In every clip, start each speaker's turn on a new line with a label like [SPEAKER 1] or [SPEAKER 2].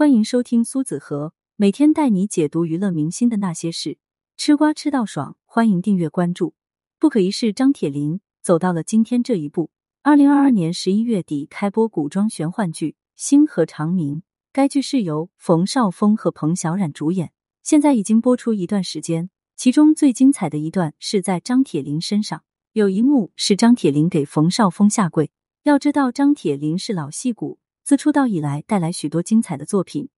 [SPEAKER 1] 欢迎收听苏子和每天带你解读娱乐明星的那些事，吃瓜吃到爽，欢迎订阅关注。不可一世张铁林走到了今天这一步。二零二二年十一月底开播古装玄幻剧《星河长明》，该剧是由冯绍峰和彭小苒主演，现在已经播出一段时间。其中最精彩的一段是在张铁林身上，有一幕是张铁林给冯绍峰下跪。要知道，张铁林是老戏骨。自出道以来，带来许多精彩的作品，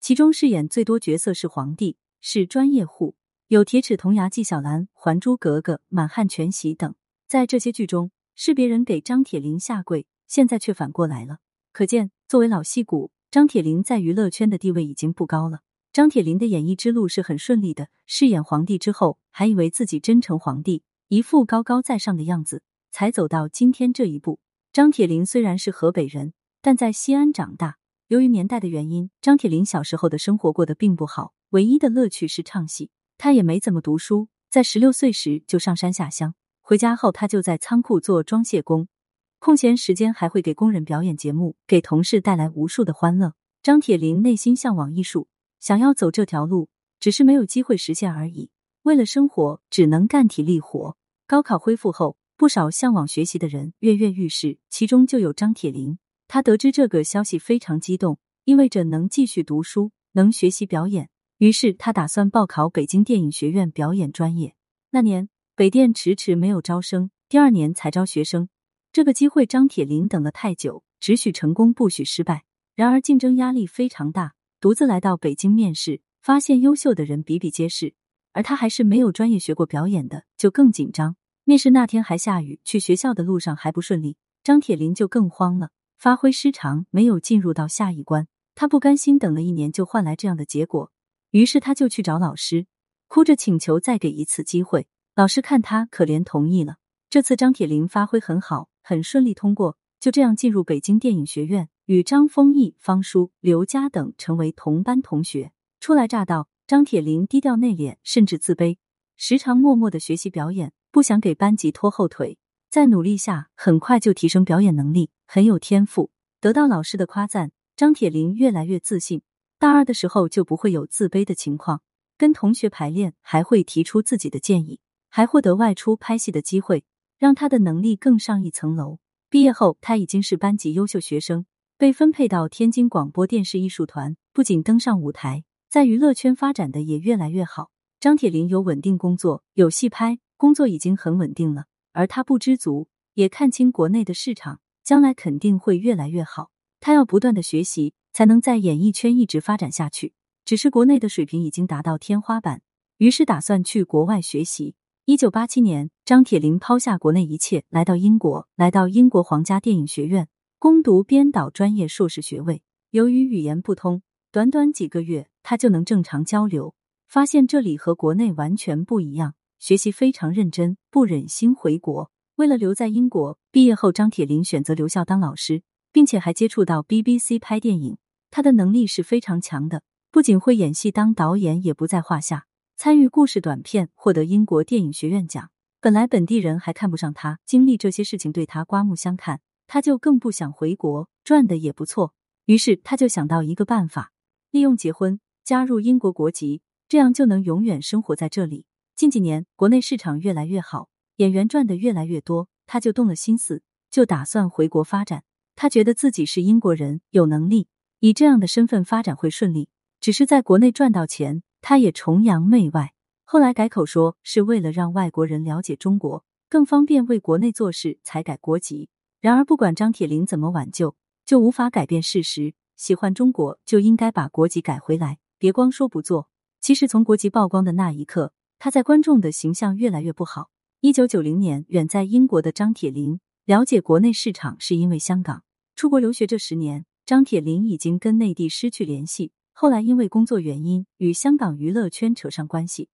[SPEAKER 1] 其中饰演最多角色是皇帝，是专业户，有《铁齿铜牙纪晓岚》《还珠格格》《满汉全席》等。在这些剧中，是别人给张铁林下跪，现在却反过来了。可见，作为老戏骨，张铁林在娱乐圈的地位已经不高了。张铁林的演艺之路是很顺利的，饰演皇帝之后，还以为自己真成皇帝，一副高高在上的样子，才走到今天这一步。张铁林虽然是河北人。但在西安长大，由于年代的原因，张铁林小时候的生活过得并不好。唯一的乐趣是唱戏，他也没怎么读书。在十六岁时就上山下乡，回家后他就在仓库做装卸工，空闲时间还会给工人表演节目，给同事带来无数的欢乐。张铁林内心向往艺术，想要走这条路，只是没有机会实现而已。为了生活，只能干体力活。高考恢复后，不少向往学习的人跃跃欲试，其中就有张铁林。他得知这个消息非常激动，意味着能继续读书，能学习表演。于是他打算报考北京电影学院表演专业。那年北电迟迟没有招生，第二年才招学生。这个机会张铁林等了太久，只许成功不许失败。然而竞争压力非常大，独自来到北京面试，发现优秀的人比比皆是，而他还是没有专业学过表演的，就更紧张。面试那天还下雨，去学校的路上还不顺利，张铁林就更慌了。发挥失常，没有进入到下一关，他不甘心等了一年就换来这样的结果，于是他就去找老师，哭着请求再给一次机会。老师看他可怜，同意了。这次张铁林发挥很好，很顺利通过，就这样进入北京电影学院，与张丰毅、方舒、刘佳等成为同班同学。初来乍到，张铁林低调内敛，甚至自卑，时常默默的学习表演，不想给班级拖后腿。在努力下，很快就提升表演能力，很有天赋。得到老师的夸赞，张铁林越来越自信。大二的时候就不会有自卑的情况，跟同学排练还会提出自己的建议，还获得外出拍戏的机会，让他的能力更上一层楼。毕业后，他已经是班级优秀学生，被分配到天津广播电视艺术团，不仅登上舞台，在娱乐圈发展的也越来越好。张铁林有稳定工作，有戏拍，工作已经很稳定了。而他不知足，也看清国内的市场，将来肯定会越来越好。他要不断的学习，才能在演艺圈一直发展下去。只是国内的水平已经达到天花板，于是打算去国外学习。一九八七年，张铁林抛下国内一切，来到英国，来到英国皇家电影学院攻读编导专业硕士学位。由于语言不通，短短几个月，他就能正常交流，发现这里和国内完全不一样。学习非常认真，不忍心回国。为了留在英国，毕业后张铁林选择留校当老师，并且还接触到 BBC 拍电影。他的能力是非常强的，不仅会演戏，当导演也不在话下。参与故事短片，获得英国电影学院奖。本来本地人还看不上他，经历这些事情对他刮目相看，他就更不想回国，赚的也不错。于是他就想到一个办法，利用结婚加入英国国籍，这样就能永远生活在这里。近几年，国内市场越来越好，演员赚的越来越多，他就动了心思，就打算回国发展。他觉得自己是英国人，有能力，以这样的身份发展会顺利。只是在国内赚到钱，他也崇洋媚外。后来改口说是为了让外国人了解中国，更方便为国内做事，才改国籍。然而，不管张铁林怎么挽救，就无法改变事实：喜欢中国就应该把国籍改回来，别光说不做。其实，从国籍曝光的那一刻。他在观众的形象越来越不好。一九九零年，远在英国的张铁林了解国内市场是因为香港。出国留学这十年，张铁林已经跟内地失去联系。后来因为工作原因与香港娱乐圈扯上关系，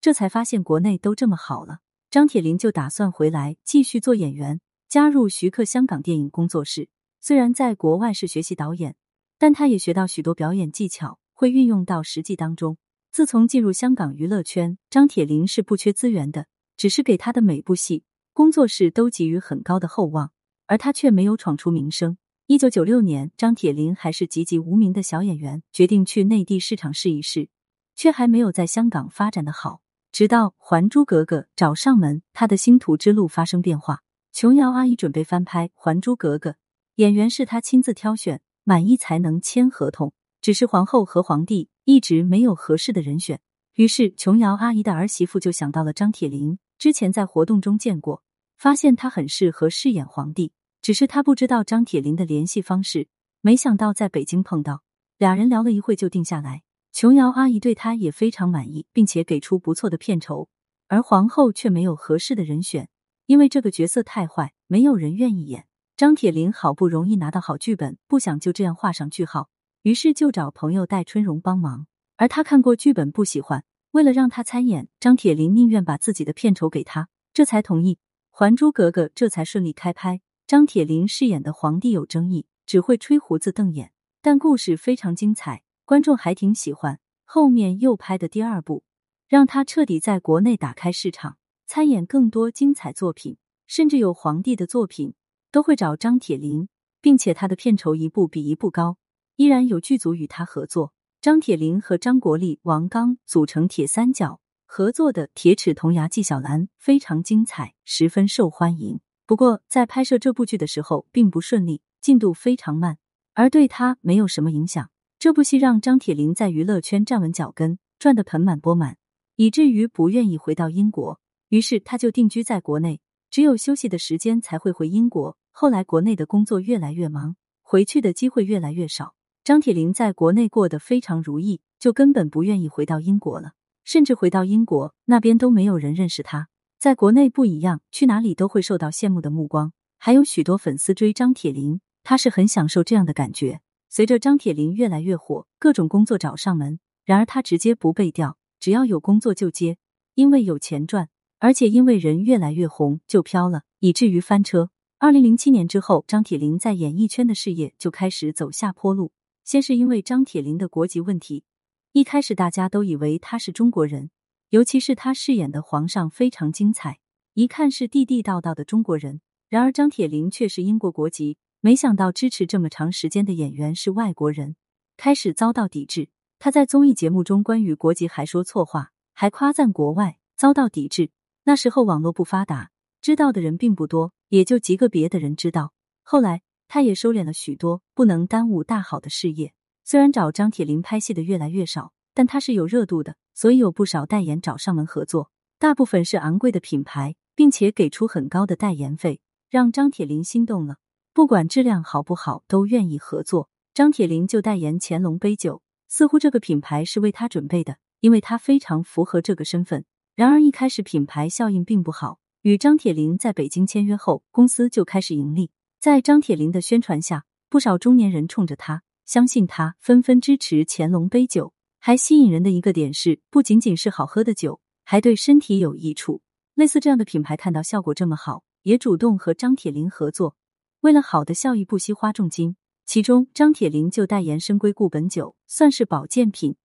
[SPEAKER 1] 这才发现国内都这么好了。张铁林就打算回来继续做演员，加入徐克香港电影工作室。虽然在国外是学习导演，但他也学到许多表演技巧，会运用到实际当中。自从进入香港娱乐圈，张铁林是不缺资源的，只是给他的每部戏工作室都给予很高的厚望，而他却没有闯出名声。一九九六年，张铁林还是籍籍无名的小演员，决定去内地市场试一试，却还没有在香港发展的好。直到《还珠格格》找上门，他的星途之路发生变化。琼瑶阿姨准备翻拍《还珠格格》，演员是他亲自挑选，满意才能签合同。只是皇后和皇帝一直没有合适的人选，于是琼瑶阿姨的儿媳妇就想到了张铁林。之前在活动中见过，发现他很适合饰演皇帝。只是他不知道张铁林的联系方式，没想到在北京碰到，俩人聊了一会就定下来。琼瑶阿姨对他也非常满意，并且给出不错的片酬，而皇后却没有合适的人选，因为这个角色太坏，没有人愿意演。张铁林好不容易拿到好剧本，不想就这样画上句号，于是就找朋友戴春荣帮忙。而他看过剧本不喜欢，为了让他参演，张铁林宁愿把自己的片酬给他，这才同意《还珠格格》，这才顺利开拍。张铁林饰演的皇帝有争议，只会吹胡子瞪眼，但故事非常精彩，观众还挺喜欢。后面又拍的第二部，让他彻底在国内打开市场，参演更多精彩作品，甚至有皇帝的作品都会找张铁林，并且他的片酬一部比一部高，依然有剧组与他合作。张铁林和张国立、王刚组成铁三角合作的《铁齿铜牙纪晓岚》非常精彩，十分受欢迎。不过，在拍摄这部剧的时候并不顺利，进度非常慢，而对他没有什么影响。这部戏让张铁林在娱乐圈站稳脚跟，赚得盆满钵满，以至于不愿意回到英国，于是他就定居在国内，只有休息的时间才会回英国。后来国内的工作越来越忙，回去的机会越来越少。张铁林在国内过得非常如意，就根本不愿意回到英国了，甚至回到英国那边都没有人认识他。在国内不一样，去哪里都会受到羡慕的目光，还有许多粉丝追张铁林，他是很享受这样的感觉。随着张铁林越来越火，各种工作找上门，然而他直接不被调，只要有工作就接，因为有钱赚，而且因为人越来越红，就飘了，以至于翻车。二零零七年之后，张铁林在演艺圈的事业就开始走下坡路。先是因为张铁林的国籍问题，一开始大家都以为他是中国人。尤其是他饰演的皇上非常精彩，一看是地地道道的中国人。然而张铁林却是英国国籍，没想到支持这么长时间的演员是外国人，开始遭到抵制。他在综艺节目中关于国籍还说错话，还夸赞国外，遭到抵制。那时候网络不发达，知道的人并不多，也就极个别的人知道。后来他也收敛了许多，不能耽误大好的事业。虽然找张铁林拍戏的越来越少。但他是有热度的，所以有不少代言找上门合作，大部分是昂贵的品牌，并且给出很高的代言费，让张铁林心动了。不管质量好不好，都愿意合作。张铁林就代言乾隆杯酒，似乎这个品牌是为他准备的，因为他非常符合这个身份。然而一开始品牌效应并不好，与张铁林在北京签约后，公司就开始盈利。在张铁林的宣传下，不少中年人冲着他，相信他，纷纷支持乾隆杯酒。还吸引人的一个点是，不仅仅是好喝的酒，还对身体有益处。类似这样的品牌看到效果这么好，也主动和张铁林合作。为了好的效益，不惜花重金。其中，张铁林就代言深闺固本酒，算是保健品。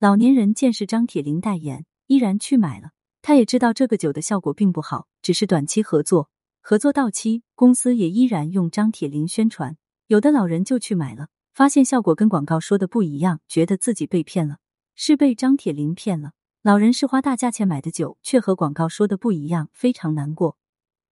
[SPEAKER 1] 老年人见是张铁林代言，依然去买了。他也知道这个酒的效果并不好，只是短期合作。合作到期，公司也依然用张铁林宣传。有的老人就去买了，发现效果跟广告说的不一样，觉得自己被骗了。是被张铁林骗了。老人是花大价钱买的酒，却和广告说的不一样，非常难过，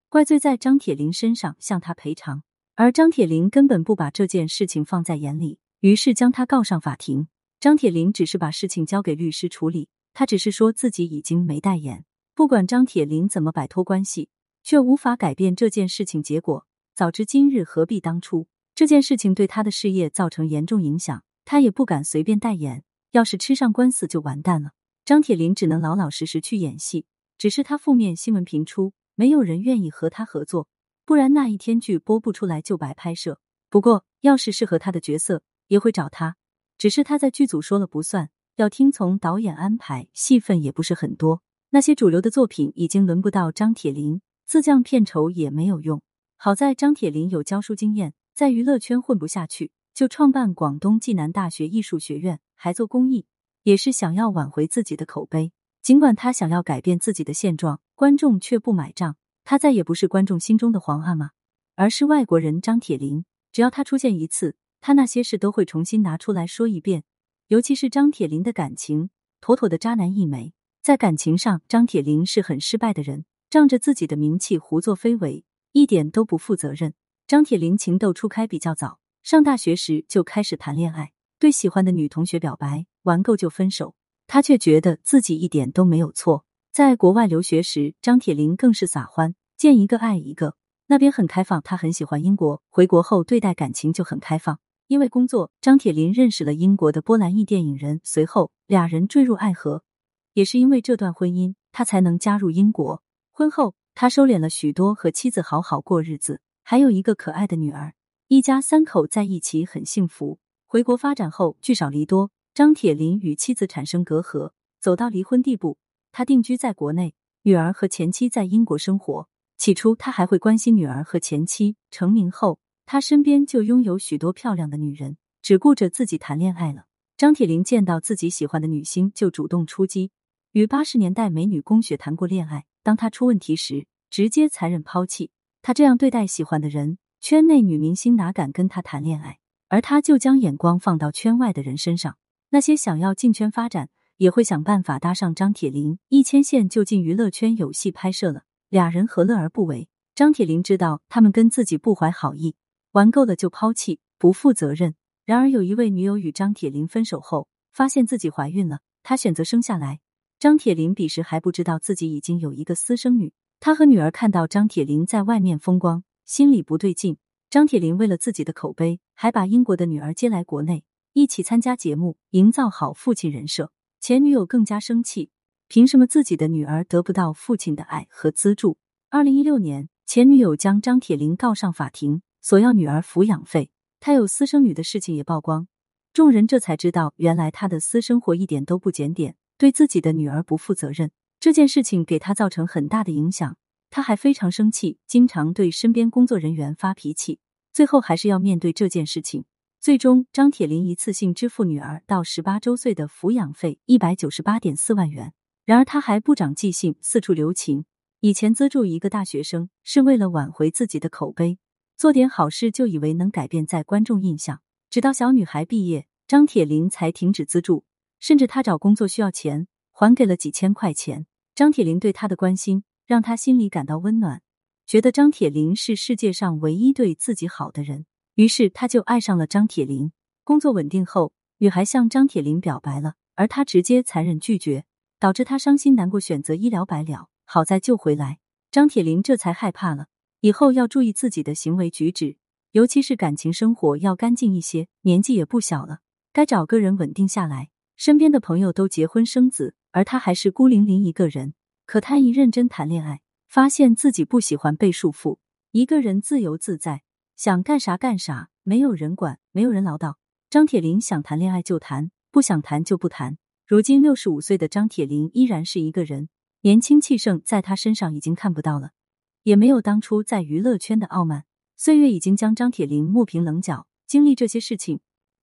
[SPEAKER 1] 怪罪在张铁林身上，向他赔偿。而张铁林根本不把这件事情放在眼里，于是将他告上法庭。张铁林只是把事情交给律师处理，他只是说自己已经没代言。不管张铁林怎么摆脱关系，却无法改变这件事情结果。早知今日，何必当初？这件事情对他的事业造成严重影响，他也不敢随便代言。要是吃上官司就完蛋了。张铁林只能老老实实去演戏，只是他负面新闻频出，没有人愿意和他合作，不然那一天剧播不出来就白拍摄。不过要是适合他的角色，也会找他，只是他在剧组说了不算，要听从导演安排，戏份也不是很多。那些主流的作品已经轮不到张铁林，自降片酬也没有用。好在张铁林有教书经验，在娱乐圈混不下去，就创办广东暨南大学艺术学院。还做公益，也是想要挽回自己的口碑。尽管他想要改变自己的现状，观众却不买账。他再也不是观众心中的皇阿玛，而是外国人张铁林。只要他出现一次，他那些事都会重新拿出来说一遍。尤其是张铁林的感情，妥妥的渣男一枚。在感情上，张铁林是很失败的人，仗着自己的名气胡作非为，一点都不负责任。张铁林情窦初开比较早，上大学时就开始谈恋爱，对喜欢的女同学表白，玩够就分手。他却觉得自己一点都没有错。在国外留学时，张铁林更是撒欢，见一个爱一个。那边很开放，他很喜欢英国。回国后，对待感情就很开放。因为工作，张铁林认识了英国的波兰裔电影人，随后俩人坠入爱河。也是因为这段婚姻，他才能加入英国。婚后，他收敛了许多，和妻子好好过日子，还有一个可爱的女儿，一家三口在一起很幸福。回国发展后，聚少离多，张铁林与妻子产生隔阂，走到离婚地步。他定居在国内，女儿和前妻在英国生活。起初，他还会关心女儿和前妻。成名后，他身边就拥有许多漂亮的女人，只顾着自己谈恋爱了。张铁林见到自己喜欢的女星，就主动出击，与八十年代美女龚雪谈过恋爱。当他出问题时，直接残忍抛弃。他这样对待喜欢的人，圈内女明星哪敢跟他谈恋爱？而他就将眼光放到圈外的人身上，那些想要进圈发展，也会想办法搭上张铁林，一牵线就进娱乐圈有戏拍摄了。俩人何乐而不为？张铁林知道他们跟自己不怀好意。玩够了就抛弃，不负责任。然而有一位女友与张铁林分手后，发现自己怀孕了，她选择生下来。张铁林彼时还不知道自己已经有一个私生女。他和女儿看到张铁林在外面风光，心里不对劲。张铁林为了自己的口碑，还把英国的女儿接来国内，一起参加节目，营造好父亲人设。前女友更加生气，凭什么自己的女儿得不到父亲的爱和资助？二零一六年，前女友将张铁林告上法庭。索要女儿抚养费，他有私生女的事情也曝光，众人这才知道，原来他的私生活一点都不检点，对自己的女儿不负责任。这件事情给他造成很大的影响，他还非常生气，经常对身边工作人员发脾气，最后还是要面对这件事情。最终，张铁林一次性支付女儿到十八周岁的抚养费一百九十八点四万元。然而他还不长记性，四处留情。以前资助一个大学生是为了挽回自己的口碑。做点好事就以为能改变在观众印象，直到小女孩毕业，张铁林才停止资助，甚至他找工作需要钱，还给了几千块钱。张铁林对他的关心让他心里感到温暖，觉得张铁林是世界上唯一对自己好的人，于是他就爱上了张铁林。工作稳定后，女孩向张铁林表白了，而他直接残忍拒绝，导致他伤心难过，选择一了百了。好在救回来，张铁林这才害怕了。以后要注意自己的行为举止，尤其是感情生活要干净一些。年纪也不小了，该找个人稳定下来。身边的朋友都结婚生子，而他还是孤零零一个人。可他一认真谈恋爱，发现自己不喜欢被束缚，一个人自由自在，想干啥干啥，没有人管，没有人唠叨。张铁林想谈恋爱就谈，不想谈就不谈。如今六十五岁的张铁林依然是一个人，年轻气盛在他身上已经看不到了。也没有当初在娱乐圈的傲慢，岁月已经将张铁林磨平棱角。经历这些事情，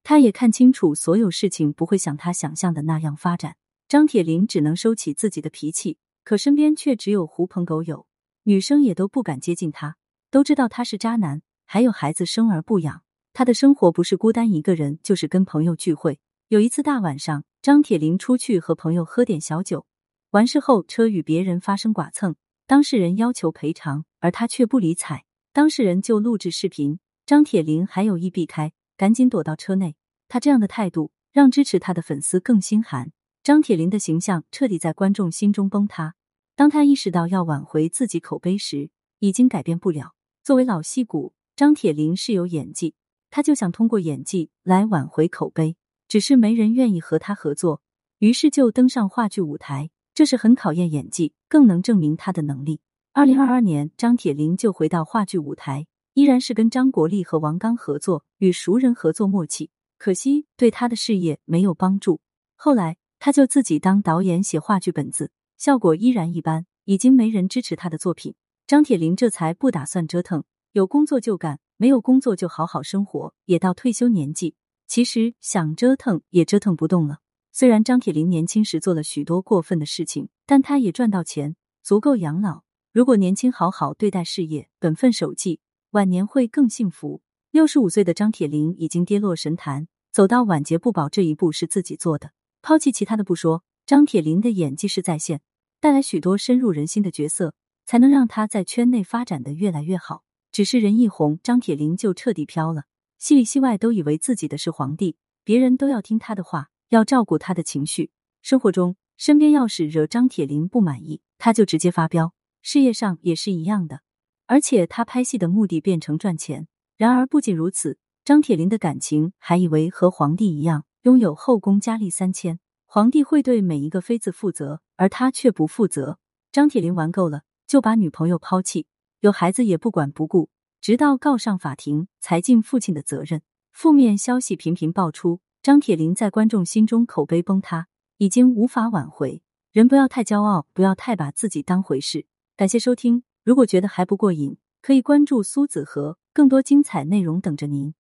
[SPEAKER 1] 他也看清楚所有事情不会像他想象的那样发展。张铁林只能收起自己的脾气，可身边却只有狐朋狗友，女生也都不敢接近他，都知道他是渣男，还有孩子生而不养。他的生活不是孤单一个人，就是跟朋友聚会。有一次大晚上，张铁林出去和朋友喝点小酒，完事后车与别人发生剐蹭。当事人要求赔偿，而他却不理睬。当事人就录制视频，张铁林还有意避开，赶紧躲到车内。他这样的态度让支持他的粉丝更心寒。张铁林的形象彻底在观众心中崩塌。当他意识到要挽回自己口碑时，已经改变不了。作为老戏骨，张铁林是有演技，他就想通过演技来挽回口碑，只是没人愿意和他合作，于是就登上话剧舞台。这是很考验演技，更能证明他的能力。二零二二年，张铁林就回到话剧舞台，依然是跟张国立和王刚合作，与熟人合作默契。可惜对他的事业没有帮助。后来他就自己当导演写话剧本子，效果依然一般，已经没人支持他的作品。张铁林这才不打算折腾，有工作就干，没有工作就好好生活。也到退休年纪，其实想折腾也折腾不动了。虽然张铁林年轻时做了许多过分的事情，但他也赚到钱，足够养老。如果年轻好好对待事业，本分守纪，晚年会更幸福。六十五岁的张铁林已经跌落神坛，走到晚节不保这一步是自己做的。抛弃其他的不说，张铁林的演技是在线，带来许多深入人心的角色，才能让他在圈内发展的越来越好。只是人一红，张铁林就彻底飘了，戏里戏外都以为自己的是皇帝，别人都要听他的话，要照顾他的情绪。生活中，身边要是惹张铁林不满意，他就直接发飙。事业上也是一样的，而且他拍戏的目的变成赚钱。然而不仅如此，张铁林的感情还以为和皇帝一样拥有后宫佳丽三千，皇帝会对每一个妃子负责，而他却不负责。张铁林玩够了，就把女朋友抛弃，有孩子也不管不顾，直到告上法庭才尽父亲的责任。负面消息频频爆出，张铁林在观众心中口碑崩塌，已经无法挽回。人不要太骄傲，不要太把自己当回事。感谢收听，如果觉得还不过瘾，可以关注苏子和。更多精彩内容等着您。